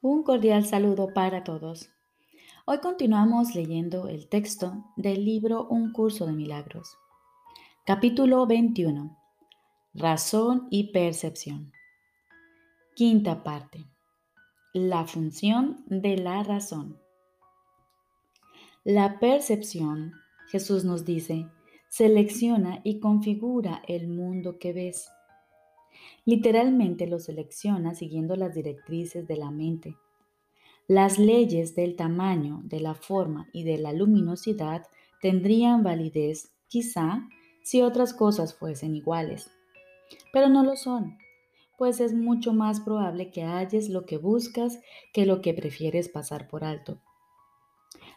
Un cordial saludo para todos. Hoy continuamos leyendo el texto del libro Un curso de milagros. Capítulo 21. Razón y percepción. Quinta parte. La función de la razón. La percepción, Jesús nos dice, selecciona y configura el mundo que ves. Literalmente lo selecciona siguiendo las directrices de la mente. Las leyes del tamaño, de la forma y de la luminosidad tendrían validez, quizá, si otras cosas fuesen iguales. Pero no lo son, pues es mucho más probable que halles lo que buscas que lo que prefieres pasar por alto.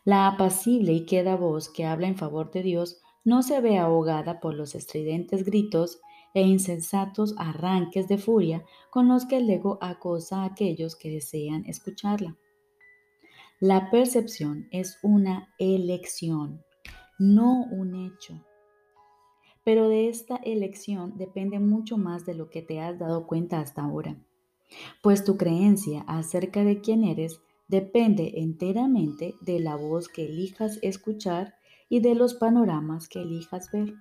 La apacible y queda voz que habla en favor de Dios no se ve ahogada por los estridentes gritos e insensatos arranques de furia con los que el ego acosa a aquellos que desean escucharla. La percepción es una elección, no un hecho. Pero de esta elección depende mucho más de lo que te has dado cuenta hasta ahora, pues tu creencia acerca de quién eres depende enteramente de la voz que elijas escuchar y de los panoramas que elijas ver.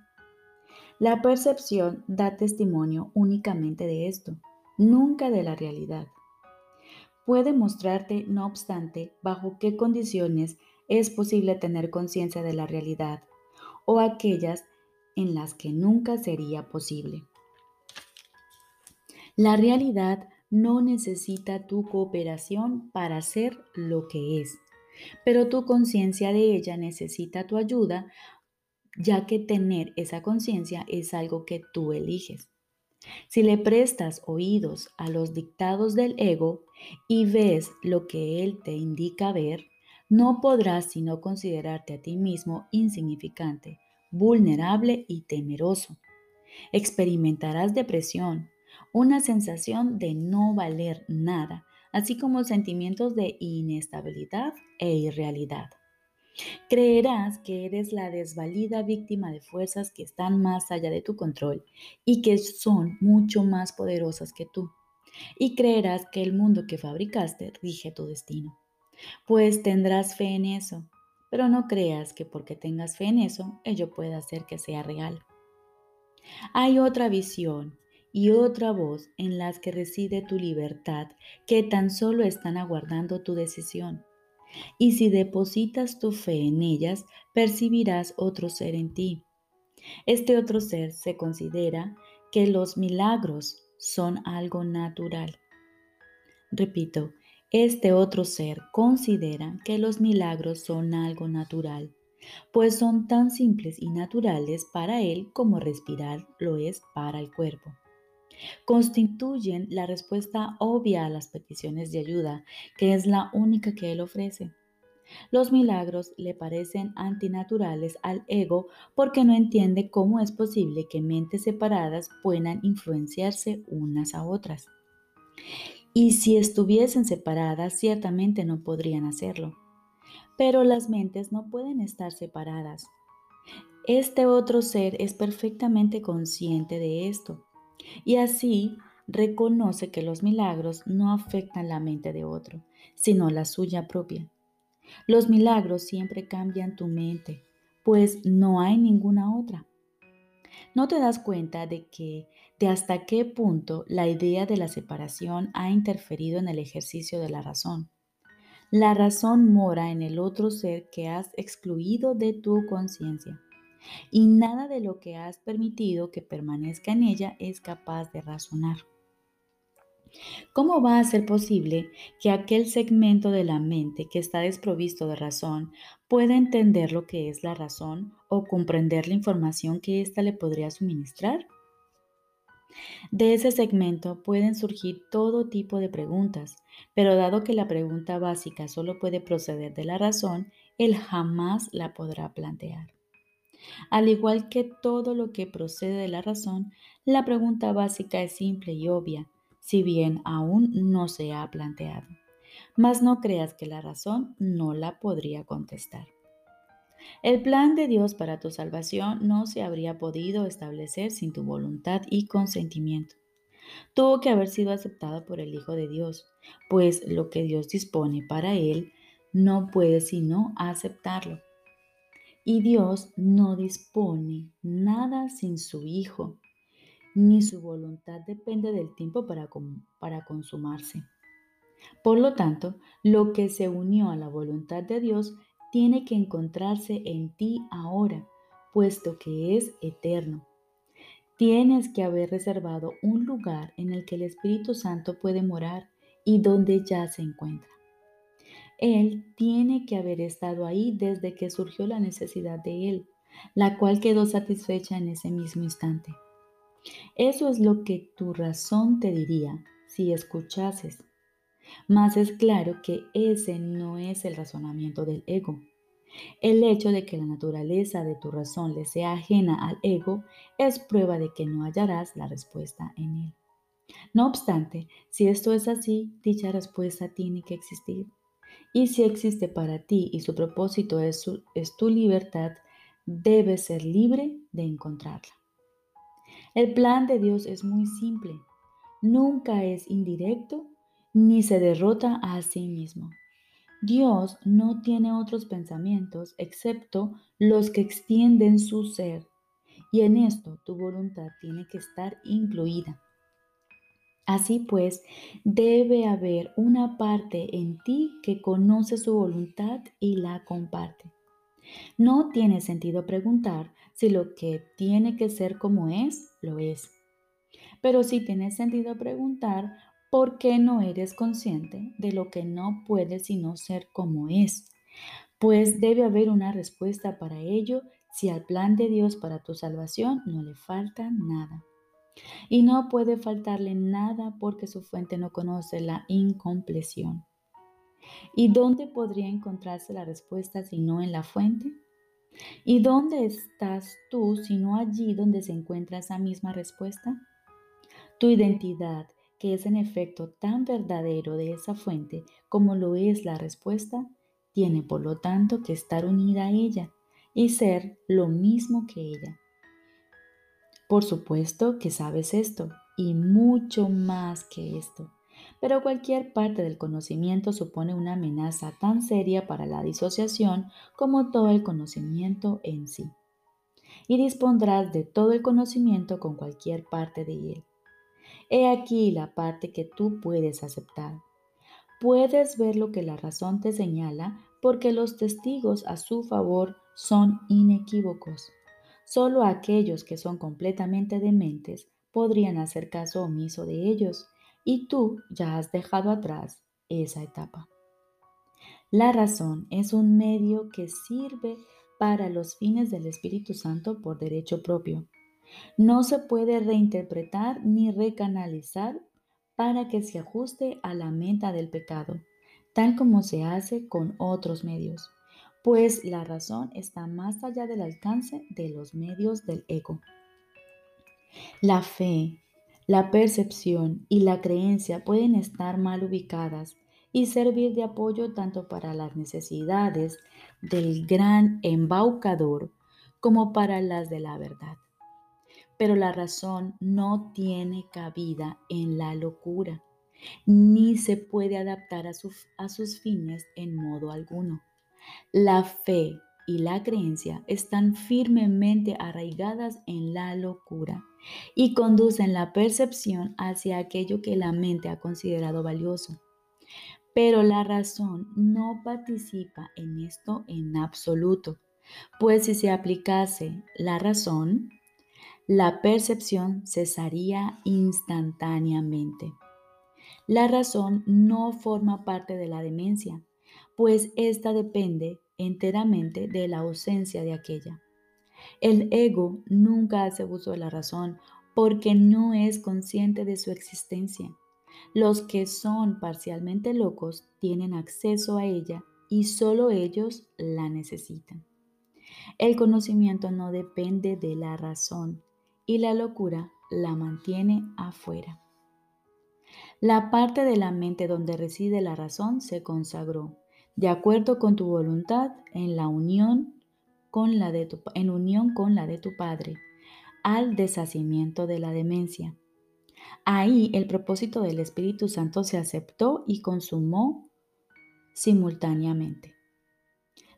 La percepción da testimonio únicamente de esto, nunca de la realidad. Puede mostrarte, no obstante, bajo qué condiciones es posible tener conciencia de la realidad o aquellas en las que nunca sería posible. La realidad no necesita tu cooperación para ser lo que es pero tu conciencia de ella necesita tu ayuda, ya que tener esa conciencia es algo que tú eliges. Si le prestas oídos a los dictados del ego y ves lo que él te indica ver, no podrás sino considerarte a ti mismo insignificante, vulnerable y temeroso. Experimentarás depresión, una sensación de no valer nada, así como sentimientos de inestabilidad e irrealidad. Creerás que eres la desvalida víctima de fuerzas que están más allá de tu control y que son mucho más poderosas que tú. Y creerás que el mundo que fabricaste rige tu destino. Pues tendrás fe en eso, pero no creas que porque tengas fe en eso, ello pueda hacer que sea real. Hay otra visión y otra voz en las que reside tu libertad, que tan solo están aguardando tu decisión. Y si depositas tu fe en ellas, percibirás otro ser en ti. Este otro ser se considera que los milagros son algo natural. Repito, este otro ser considera que los milagros son algo natural, pues son tan simples y naturales para él como respirar lo es para el cuerpo constituyen la respuesta obvia a las peticiones de ayuda, que es la única que él ofrece. Los milagros le parecen antinaturales al ego porque no entiende cómo es posible que mentes separadas puedan influenciarse unas a otras. Y si estuviesen separadas, ciertamente no podrían hacerlo. Pero las mentes no pueden estar separadas. Este otro ser es perfectamente consciente de esto y así reconoce que los milagros no afectan la mente de otro, sino la suya propia. Los milagros siempre cambian tu mente, pues no hay ninguna otra. No te das cuenta de que de hasta qué punto la idea de la separación ha interferido en el ejercicio de la razón. La razón mora en el otro ser que has excluido de tu conciencia y nada de lo que has permitido que permanezca en ella es capaz de razonar. ¿Cómo va a ser posible que aquel segmento de la mente que está desprovisto de razón pueda entender lo que es la razón o comprender la información que ésta le podría suministrar? De ese segmento pueden surgir todo tipo de preguntas, pero dado que la pregunta básica solo puede proceder de la razón, él jamás la podrá plantear. Al igual que todo lo que procede de la razón, la pregunta básica es simple y obvia, si bien aún no se ha planteado. Mas no creas que la razón no la podría contestar. El plan de Dios para tu salvación no se habría podido establecer sin tu voluntad y consentimiento. tuvo que haber sido aceptado por el Hijo de Dios, pues lo que Dios dispone para él no puede sino aceptarlo. Y Dios no dispone nada sin su Hijo, ni su voluntad depende del tiempo para, para consumarse. Por lo tanto, lo que se unió a la voluntad de Dios tiene que encontrarse en ti ahora, puesto que es eterno. Tienes que haber reservado un lugar en el que el Espíritu Santo puede morar y donde ya se encuentra. Él tiene que haber estado ahí desde que surgió la necesidad de Él, la cual quedó satisfecha en ese mismo instante. Eso es lo que tu razón te diría si escuchases. Mas es claro que ese no es el razonamiento del ego. El hecho de que la naturaleza de tu razón le sea ajena al ego es prueba de que no hallarás la respuesta en él. No obstante, si esto es así, dicha respuesta tiene que existir. Y si existe para ti y su propósito es, es tu libertad, debes ser libre de encontrarla. El plan de Dios es muy simple. Nunca es indirecto ni se derrota a sí mismo. Dios no tiene otros pensamientos excepto los que extienden su ser, y en esto tu voluntad tiene que estar incluida. Así pues, debe haber una parte en ti que conoce su voluntad y la comparte. No tiene sentido preguntar si lo que tiene que ser como es, lo es. Pero sí tiene sentido preguntar ¿Por qué no eres consciente de lo que no puede sino ser como es? Pues debe haber una respuesta para ello si al plan de Dios para tu salvación no le falta nada. Y no puede faltarle nada porque su fuente no conoce la incompleción. ¿Y dónde podría encontrarse la respuesta si no en la fuente? ¿Y dónde estás tú si no allí donde se encuentra esa misma respuesta? Tu identidad que es en efecto tan verdadero de esa fuente como lo es la respuesta, tiene por lo tanto que estar unida a ella y ser lo mismo que ella. Por supuesto que sabes esto y mucho más que esto, pero cualquier parte del conocimiento supone una amenaza tan seria para la disociación como todo el conocimiento en sí. Y dispondrás de todo el conocimiento con cualquier parte de él. He aquí la parte que tú puedes aceptar. Puedes ver lo que la razón te señala porque los testigos a su favor son inequívocos. Solo aquellos que son completamente dementes podrían hacer caso omiso de ellos, y tú ya has dejado atrás esa etapa. La razón es un medio que sirve para los fines del Espíritu Santo por derecho propio. No se puede reinterpretar ni recanalizar para que se ajuste a la meta del pecado, tal como se hace con otros medios, pues la razón está más allá del alcance de los medios del ego. La fe, la percepción y la creencia pueden estar mal ubicadas y servir de apoyo tanto para las necesidades del gran embaucador como para las de la verdad pero la razón no tiene cabida en la locura, ni se puede adaptar a, sus fines en modo alguno. La fe y la creencia están firmemente arraigadas en la locura y conducen la percepción hacia aquello que la mente ha considerado valioso. Pero la razón no participa en esto en absoluto, pues si se aplicase la razón, la percepción cesaría instantáneamente. La razón no forma parte de la demencia, pues ésta depende enteramente de la ausencia de aquella. El ego nunca hace uso de la razón porque no es consciente de su existencia. Los que son parcialmente locos tienen acceso a ella y solo ellos la necesitan. El conocimiento no depende de la razón, y la locura la mantiene afuera. La parte de la mente donde reside la razón se consagró, de acuerdo con tu voluntad, en la unión con la de tu, unión con la de tu Padre, al deshacimiento de la demencia. Ahí el propósito del Espíritu Santo se aceptó y consumó simultáneamente.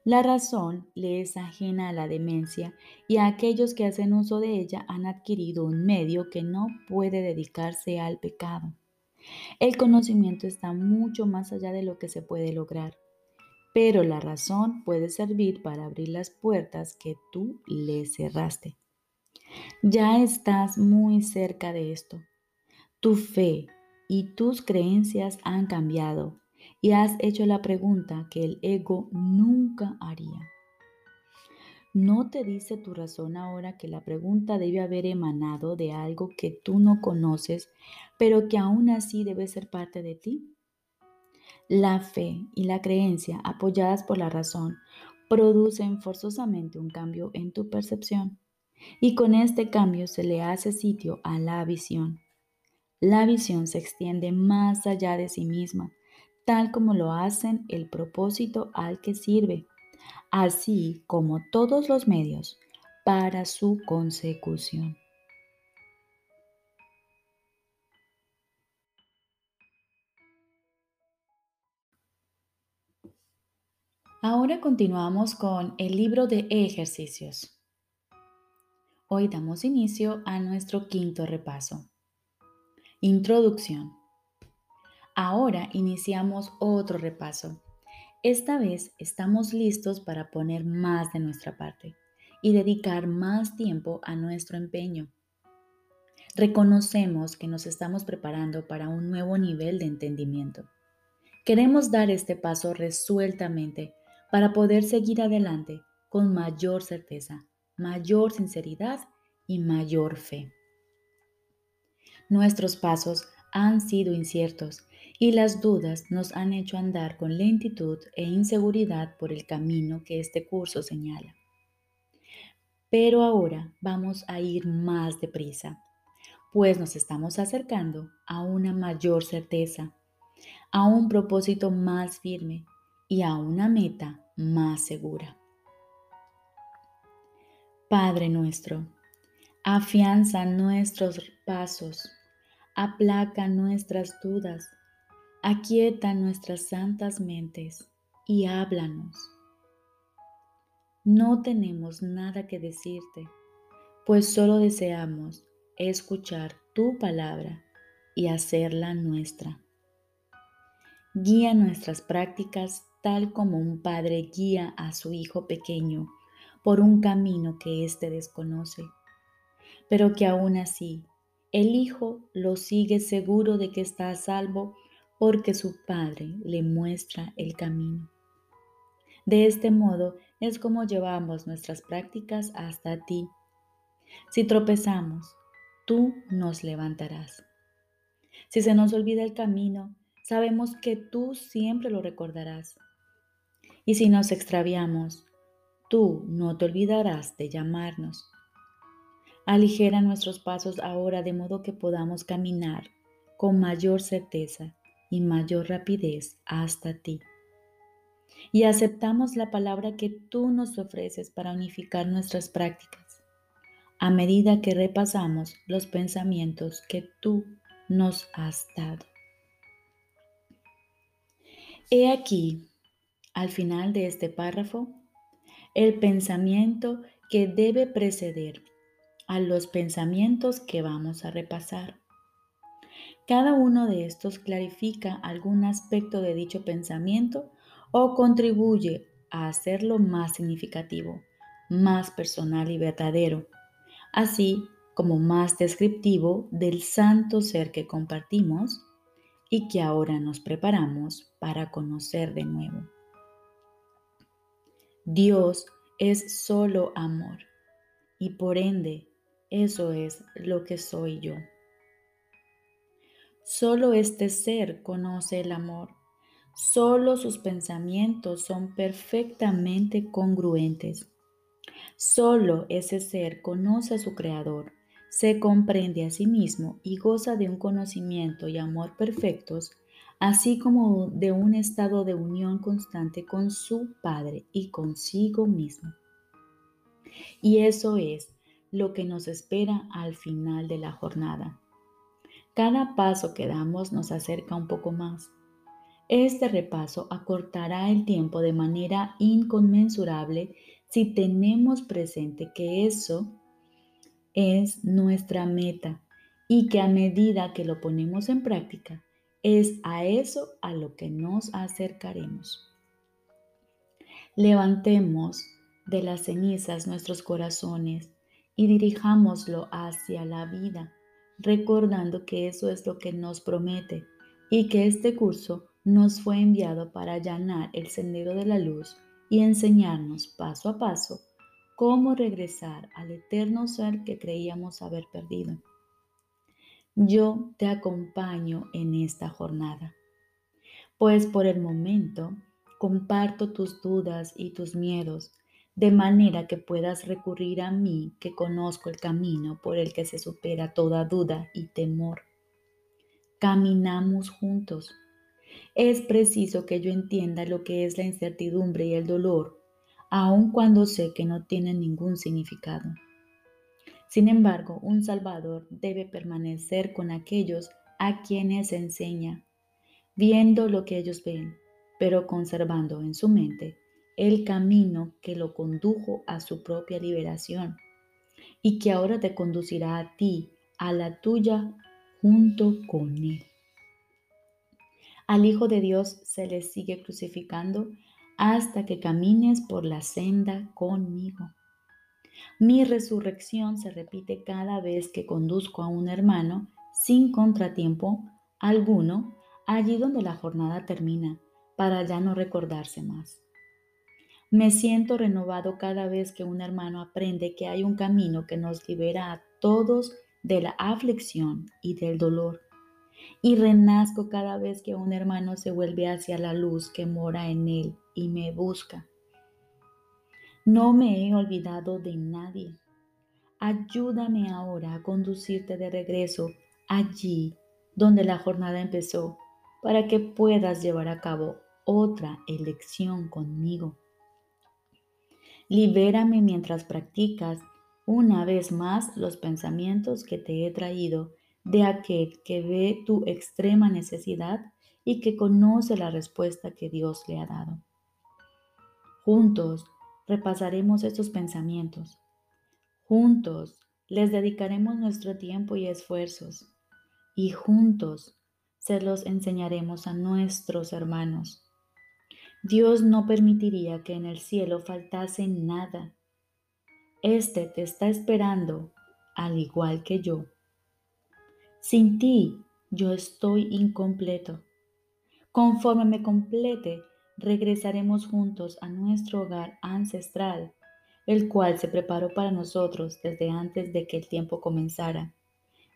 La razón le es ajena a la demencia y aquellos que hacen uso de ella han adquirido un medio que no puede dedicarse al pecado. El conocimiento está mucho más allá de lo que se puede lograr, pero la razón puede servir para abrir las puertas que tú le cerraste. Ya estás muy cerca de esto. Tu fe y tus creencias han cambiado y has hecho la pregunta que el ego nunca haría. ¿No te dice tu razón ahora que la pregunta debe haber emanado de algo que tú no conoces, pero que aún así debe ser parte de ti? La fe y la creencia apoyadas por la razón producen forzosamente un cambio en tu percepción y con este cambio se le hace sitio a la visión. La visión se extiende más allá de sí misma, tal como lo hacen el propósito al que sirve, así como todos los medios para su consecución. Ahora continuamos con el libro de ejercicios. Hoy damos inicio a nuestro quinto repaso. Introducción. Ahora iniciamos otro repaso. Esta vez estamos listos para poner más de nuestra parte y dedicar más tiempo a nuestro empeño. Reconocemos que nos estamos preparando para un nuevo nivel de entendimiento. Queremos dar este paso resueltamente para poder seguir adelante con mayor certeza, mayor sinceridad y mayor fe. Nuestros pasos han sido inciertos y las dudas nos han hecho andar con lentitud e inseguridad por el camino que este curso señala. Pero ahora vamos a ir más deprisa, pues nos estamos acercando a una mayor certeza, a un propósito más firme y a una meta más segura. Padre nuestro, afianza nuestros pasos, aplaca nuestras dudas, Aquieta nuestras santas mentes y háblanos. No tenemos nada que decirte, pues solo deseamos escuchar tu palabra y hacerla nuestra. Guía nuestras prácticas tal como un padre guía a su hijo pequeño por un camino que éste desconoce, pero que aún así el hijo lo sigue seguro de que está a salvo porque su Padre le muestra el camino. De este modo es como llevamos nuestras prácticas hasta ti. Si tropezamos, tú nos levantarás. Si se nos olvida el camino, sabemos que tú siempre lo recordarás. Y si nos extraviamos, tú no te olvidarás de llamarnos. Aligera nuestros pasos ahora de modo que podamos caminar con mayor certeza y mayor rapidez hasta ti. Y aceptamos la palabra que tú nos ofreces para unificar nuestras prácticas, a medida que repasamos los pensamientos que tú nos has dado. He aquí, al final de este párrafo, el pensamiento que debe preceder a los pensamientos que vamos a repasar. Cada uno de estos clarifica algún aspecto de dicho pensamiento o contribuye a hacerlo más significativo, más personal y verdadero, así como más descriptivo del santo ser que compartimos y que ahora nos preparamos para conocer de nuevo. Dios es solo amor y por ende eso es lo que soy yo. Solo este ser conoce el amor. Solo sus pensamientos son perfectamente congruentes. Solo ese ser conoce a su Creador, se comprende a sí mismo y goza de un conocimiento y amor perfectos, así como de un estado de unión constante con su Padre y consigo mismo. Y eso es lo que nos espera al final de la jornada Cada paso que damos nos acerca un poco más. Este repaso acortará el tiempo de manera inconmensurable si tenemos presente que eso es nuestra meta y que a medida que lo ponemos en práctica, es a eso a lo que nos acercaremos. Levantemos de las cenizas nuestros corazones y dirijámoslo hacia la vida, recordando que eso es lo que nos promete y que este curso nos fue enviado para allanar el sendero de la luz y enseñarnos paso a paso cómo regresar al eterno ser que creíamos haber perdido. Yo te acompaño en esta jornada, pues por el momento comparto tus dudas y tus miedos, de manera que puedas recurrir a mí que conozco el camino por el que se supera toda duda y temor. Caminamos juntos. Es preciso que yo entienda lo que es la incertidumbre y el dolor aun cuando sé que no tienen ningún significado. Sin embargo, un Salvador debe permanecer con aquellos a quienes enseña, viendo lo que ellos ven, pero conservando en su mente el camino que lo condujo a su propia liberación y que ahora te conducirá a ti, a la tuya, junto con él. Al Hijo de Dios se le sigue crucificando hasta que camines por la senda conmigo. Mi resurrección se repite cada vez que conduzco a un hermano sin contratiempo alguno allí donde la jornada termina, para ya no recordarse más. Me siento renovado cada vez que un hermano aprende que hay un camino que nos libera a todos de la aflicción y del dolor. Y renazco cada vez que un hermano se vuelve hacia la luz que mora en él y me busca. No me he olvidado de nadie. Ayúdame ahora a conducirte de regreso allí donde la jornada empezó para que puedas llevar a cabo otra elección conmigo. Libérame mientras practicas una vez más los pensamientos que te he traído de aquel que ve tu extrema necesidad y que conoce la respuesta que Dios le ha dado. Juntos repasaremos estos pensamientos. Juntos les dedicaremos nuestro tiempo y esfuerzos. Y juntos se los enseñaremos a nuestros hermanos. Dios no permitiría que en el cielo faltase nada. Este te está esperando, al igual que yo. Sin ti, yo estoy incompleto. Conforme me complete, regresaremos juntos a nuestro hogar ancestral, el cual se preparó para nosotros desde antes de que el tiempo comenzara,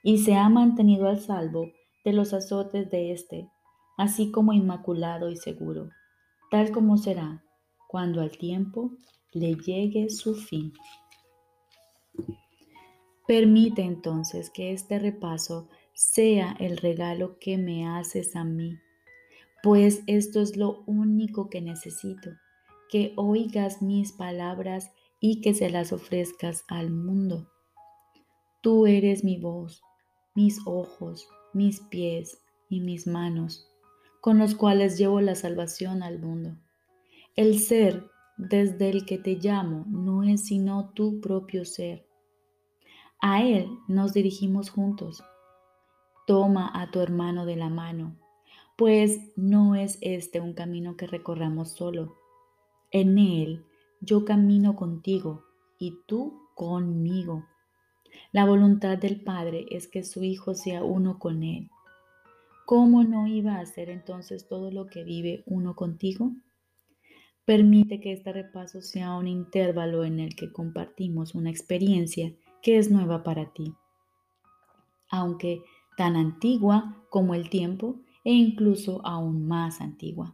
y se ha mantenido al salvo de los azotes de éste, así como inmaculado y seguro, tal como será cuando al tiempo le llegue su fin. Permite entonces que este repaso sea el regalo que me haces a mí pues esto es lo único que necesito, que oigas mis palabras y que se las ofrezcas al mundo. Tú eres mi voz, mis ojos, mis pies y mis manos, con los cuales llevo la salvación al mundo. El ser desde el que te llamo no es sino tu propio ser. A Él nos dirigimos juntos. Toma a tu hermano de la mano pues no es este un camino que recorramos solo. En él yo camino contigo y tú conmigo. La voluntad del Padre es que su Hijo sea uno con Él. ¿Cómo no iba a hacer entonces todo lo que vive uno contigo? Permite que este repaso sea un intervalo en el que compartimos una experiencia que es nueva para ti. Aunque tan antigua como el tiempo, e incluso aún más antigua.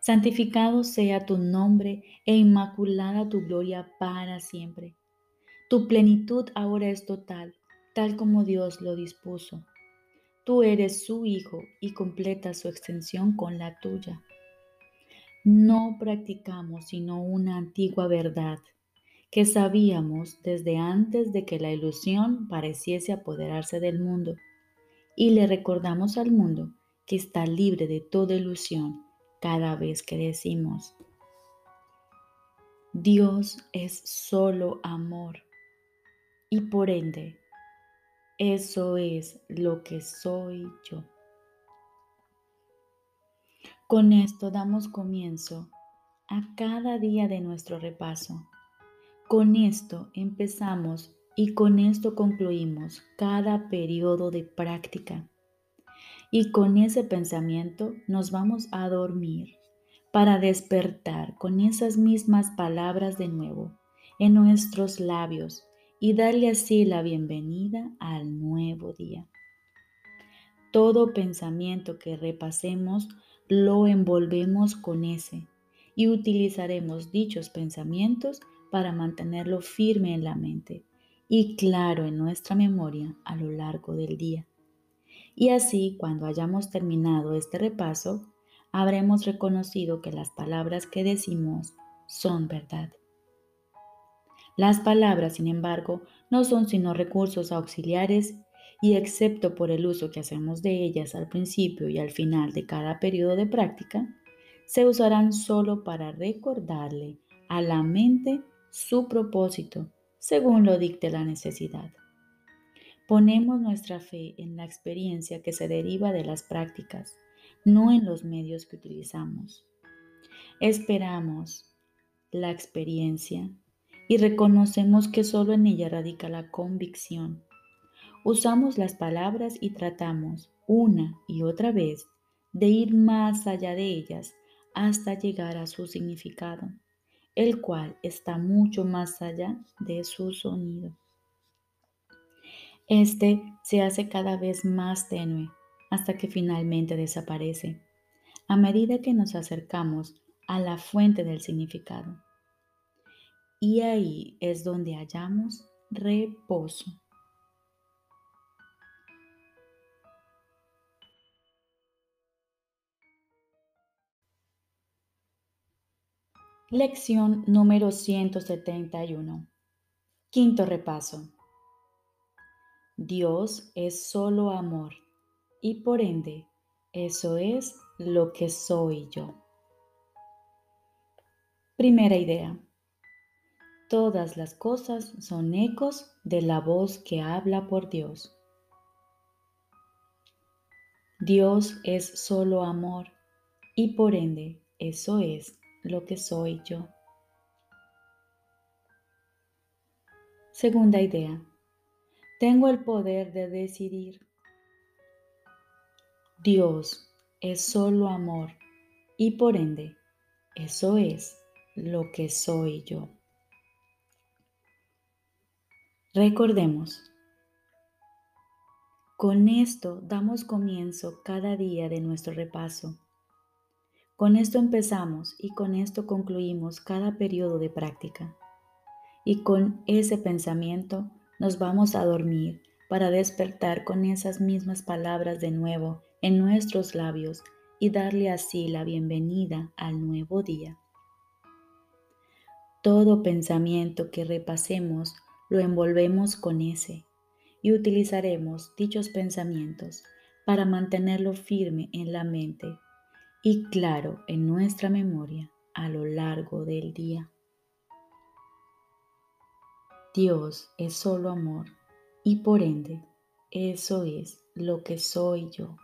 Santificado sea tu nombre e inmaculada tu gloria para siempre. Tu plenitud ahora es total, tal como Dios lo dispuso. Tú eres su Hijo y completa su extensión con la tuya. No practicamos sino una antigua verdad que sabíamos desde antes de que la ilusión pareciese apoderarse del mundo y le recordamos al mundo que está libre de toda ilusión cada vez que decimos, Dios es solo amor y por ende, eso es lo que soy yo. Con esto damos comienzo a cada día de nuestro repaso. Con esto empezamos y con esto concluimos cada periodo de práctica. Y con ese pensamiento nos vamos a dormir para despertar con esas mismas palabras de nuevo en nuestros labios y darle así la bienvenida al nuevo día. Todo pensamiento que repasemos lo envolvemos con ese y utilizaremos dichos pensamientos para mantenerlo firme en la mente y claro en nuestra memoria a lo largo del día. Y así, cuando hayamos terminado este repaso, habremos reconocido que las palabras que decimos son verdad. Las palabras, sin embargo, no son sino recursos auxiliares y excepto por el uso que hacemos de ellas al principio y al final de cada periodo de práctica, se usarán solo para recordarle a la mente su propósito, según lo dicte la necesidad. Ponemos nuestra fe en la experiencia que se deriva de las prácticas no en los medios que utilizamos. Esperamos la experiencia y reconocemos que solo en ella radica la convicción. Usamos las palabras y tratamos una y otra vez de ir más allá de ellas hasta llegar a su significado, el cual está mucho más allá de su sonido. Este se hace cada vez más tenue hasta que finalmente desaparece, a medida que nos acercamos a la fuente del significado. Y ahí es donde hallamos reposo. Lección número 171. Quinto repaso. Dios es solo amor y por ende eso es lo que soy yo. Primera idea. Todas las cosas son ecos de la voz que habla por Dios. Dios es solo amor y por ende eso es lo que soy yo. Segunda idea. Tengo el poder de decidir. Dios es solo amor y por ende eso es lo que soy yo. Recordemos, con esto damos comienzo cada día de nuestro repaso. Con esto empezamos y con esto concluimos cada periodo de práctica. Y con ese pensamiento nos vamos a dormir para despertar con esas mismas palabras de nuevo en nuestros labios y darle así la bienvenida al nuevo día. Todo pensamiento que repasemos lo envolvemos con ese y utilizaremos dichos pensamientos para mantenerlo firme en la mente y claro en nuestra memoria a lo largo del día. Dios es solo amor y por ende eso es lo que soy yo.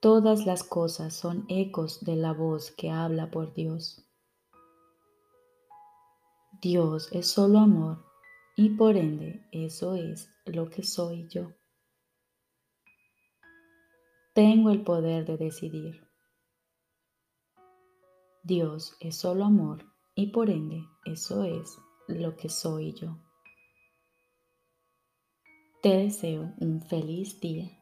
Todas las cosas son ecos de la voz que habla por Dios. Dios es solo amor y por ende eso es lo que soy yo. Tengo el poder de decidir. Dios es solo amor y por ende eso es lo que soy yo. Te deseo un feliz día.